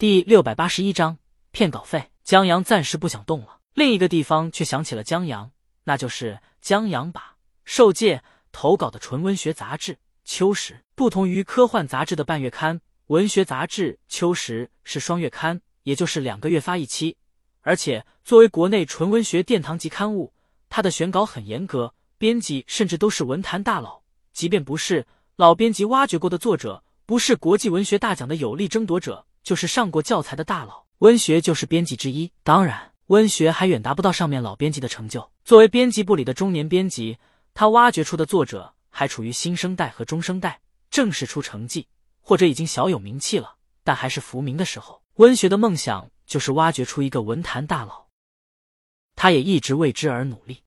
第六百八十一章骗稿费。江阳暂时不想动了，另一个地方却想起了江阳，那就是江阳把受戒投稿的纯文学杂志《秋实》。不同于科幻杂志的半月刊，文学杂志《秋实》是双月刊，也就是两个月发一期。而且作为国内纯文学殿堂级刊物，它的选稿很严格，编辑甚至都是文坛大佬。即便不是老编辑挖掘过的作者，不是国际文学大奖的有力争夺者。就是上过教材的大佬，温学就是编辑之一。当然，温学还远达不到上面老编辑的成就。作为编辑部里的中年编辑，他挖掘出的作者还处于新生代和中生代，正式出成绩或者已经小有名气了，但还是浮名的时候。温学的梦想就是挖掘出一个文坛大佬，他也一直为之而努力。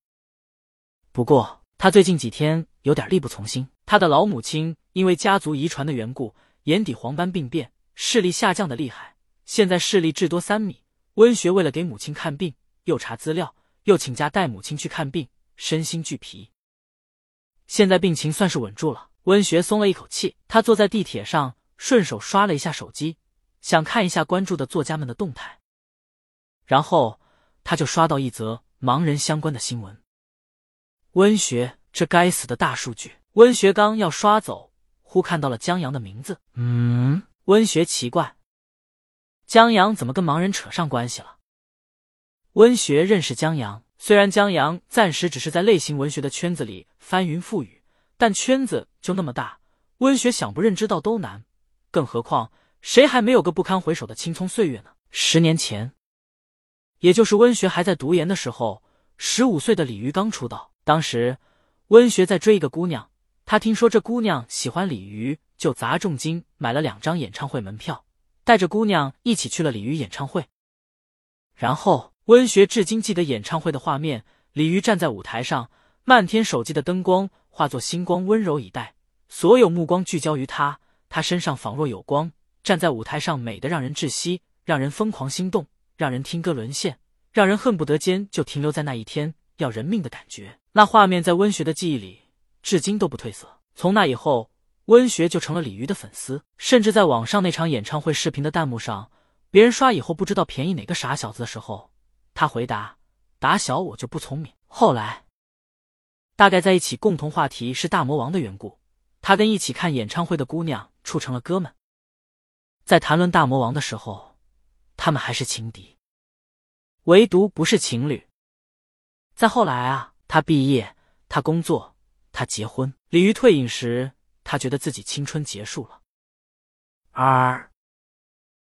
不过，他最近几天有点力不从心。他的老母亲因为家族遗传的缘故，眼底黄斑病变。视力下降的厉害，现在视力至多三米。温学为了给母亲看病，又查资料，又请假带母亲去看病，身心俱疲。现在病情算是稳住了，温学松了一口气。他坐在地铁上，顺手刷了一下手机，想看一下关注的作家们的动态。然后他就刷到一则盲人相关的新闻。温学，这该死的大数据！温学刚要刷走，忽看到了江阳的名字。嗯。温学奇怪，江阳怎么跟盲人扯上关系了？温学认识江阳，虽然江阳暂时只是在类型文学的圈子里翻云覆雨，但圈子就那么大，温学想不认知道都难。更何况，谁还没有个不堪回首的青葱岁月呢？十年前，也就是温学还在读研的时候，十五岁的李鱼刚出道。当时，温学在追一个姑娘，他听说这姑娘喜欢鲤鱼。就砸重金买了两张演唱会门票，带着姑娘一起去了鲤鱼演唱会。然后温学至今记得演唱会的画面：鲤鱼站在舞台上，漫天手机的灯光化作星光，温柔以待，所有目光聚焦于他，他身上仿若有光，站在舞台上美得让人窒息，让人疯狂心动，让人听歌沦陷，让人恨不得间就停留在那一天要人命的感觉。那画面在温学的记忆里，至今都不褪色。从那以后。温学就成了鲤鱼的粉丝，甚至在网上那场演唱会视频的弹幕上，别人刷以后不知道便宜哪个傻小子的时候，他回答：“打小我就不聪明。”后来，大概在一起共同话题是大魔王的缘故，他跟一起看演唱会的姑娘处成了哥们。在谈论大魔王的时候，他们还是情敌，唯独不是情侣。再后来啊，他毕业，他工作，他结婚，鲤鱼退隐时。他觉得自己青春结束了，而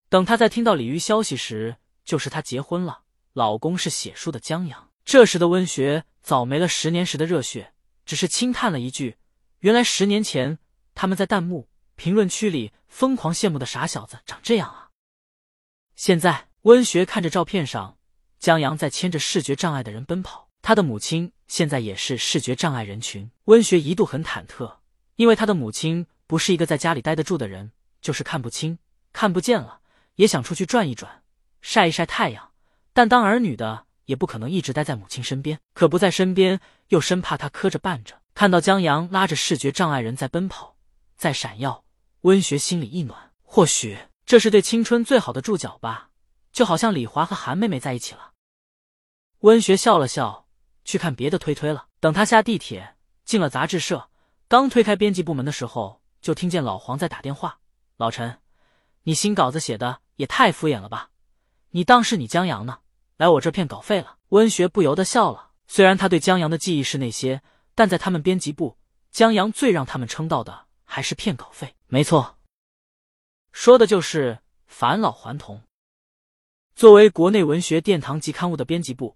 等他在听到鲤鱼消息时，就是他结婚了，老公是写书的江阳。这时的温学早没了十年时的热血，只是轻叹了一句：“原来十年前他们在弹幕评论区里疯狂羡慕的傻小子长这样啊！”现在温学看着照片上江阳在牵着视觉障碍的人奔跑，他的母亲现在也是视觉障碍人群，温学一度很忐忑。因为他的母亲不是一个在家里待得住的人，就是看不清、看不见了，也想出去转一转，晒一晒太阳。但当儿女的也不可能一直待在母亲身边，可不在身边，又生怕他磕着绊着。看到江阳拉着视觉障碍人在奔跑，在闪耀，温学心里一暖。或许这是对青春最好的注脚吧，就好像李华和韩妹妹在一起了。温学笑了笑，去看别的推推了。等他下地铁，进了杂志社。刚推开编辑部门的时候，就听见老黄在打电话：“老陈，你新稿子写的也太敷衍了吧？你当是你江阳呢？来我这骗稿费了？”温学不由得笑了。虽然他对江阳的记忆是那些，但在他们编辑部，江阳最让他们称道的还是骗稿费。没错，说的就是返老还童。作为国内文学殿堂级刊物的编辑部，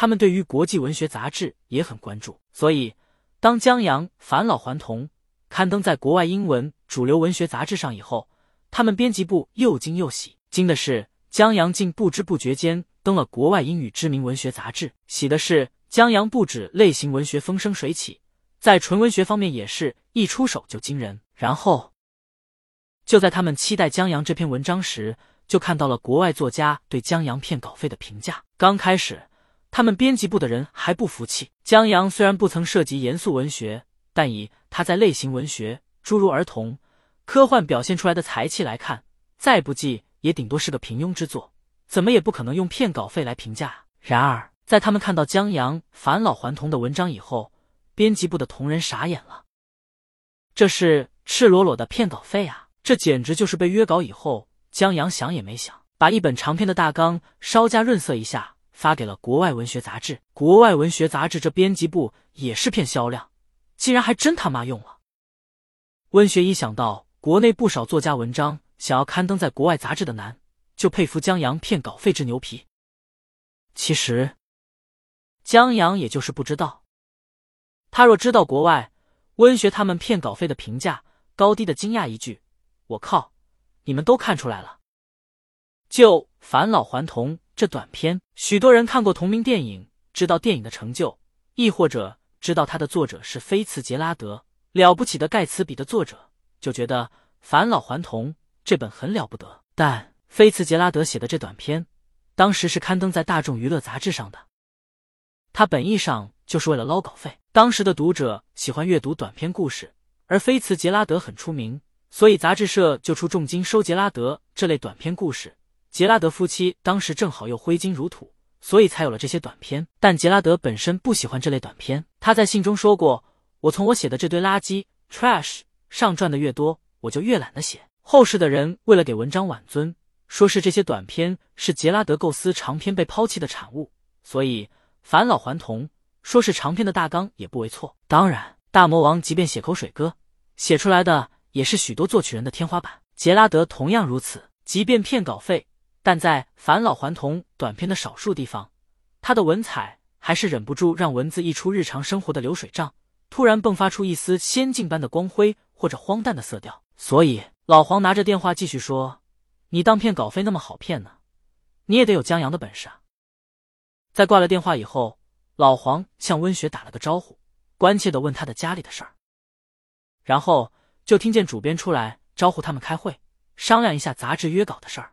他们对于国际文学杂志也很关注，所以。当江阳返老还童刊登在国外英文主流文学杂志上以后，他们编辑部又惊又喜。惊的是江阳竟不知不觉间登了国外英语知名文学杂志；喜的是江阳不止类型文学风生水起，在纯文学方面也是一出手就惊人。然后，就在他们期待江阳这篇文章时，就看到了国外作家对江阳骗稿费的评价。刚开始。他们编辑部的人还不服气。江阳虽然不曾涉及严肃文学，但以他在类型文学诸如儿童、科幻表现出来的才气来看，再不济也顶多是个平庸之作，怎么也不可能用骗稿费来评价。然而，在他们看到江阳返老还童的文章以后，编辑部的同仁傻眼了。这是赤裸裸的骗稿费啊！这简直就是被约稿以后，江阳想也没想，把一本长篇的大纲稍加润色一下，发给了国外文学杂志。国外文学杂志这编辑部也是骗销量，竟然还真他妈用了。温学一想到国内不少作家文章想要刊登在国外杂志的难，就佩服江阳骗稿费之牛皮。其实，江阳也就是不知道，他若知道国外温学他们骗稿费的评价高低的惊讶一句：“我靠，你们都看出来了。”就返老还童这短片，许多人看过同名电影，知道电影的成就，亦或者知道它的作者是菲茨杰拉德。了不起的盖茨比的作者就觉得《返老还童》这本很了不得，但菲茨杰拉德写的这短篇，当时是刊登在大众娱乐杂志上的，他本意上就是为了捞稿费。当时的读者喜欢阅读短篇故事，而菲茨杰拉德很出名，所以杂志社就出重金收杰拉德这类短篇故事。杰拉德夫妻当时正好又挥金如土，所以才有了这些短片。但杰拉德本身不喜欢这类短片，他在信中说过。我从我写的这堆垃圾 trash 上赚的越多，我就越懒得写。后世的人为了给文章挽尊，说是这些短片是杰拉德构思长篇被抛弃的产物，所以返老还童说是长篇的大纲也不为错。当然，大魔王即便写口水歌，写出来的也是许多作曲人的天花板。杰拉德同样如此，即便骗稿费，但在返老还童短篇的少数地方，他的文采还是忍不住让文字溢出日常生活的流水账。突然迸发出一丝仙境般的光辉，或者荒诞的色调。所以老黄拿着电话继续说：“你当骗稿费那么好骗呢？你也得有江阳的本事啊！”在挂了电话以后，老黄向温雪打了个招呼，关切的问他的家里的事儿，然后就听见主编出来招呼他们开会，商量一下杂志约稿的事儿。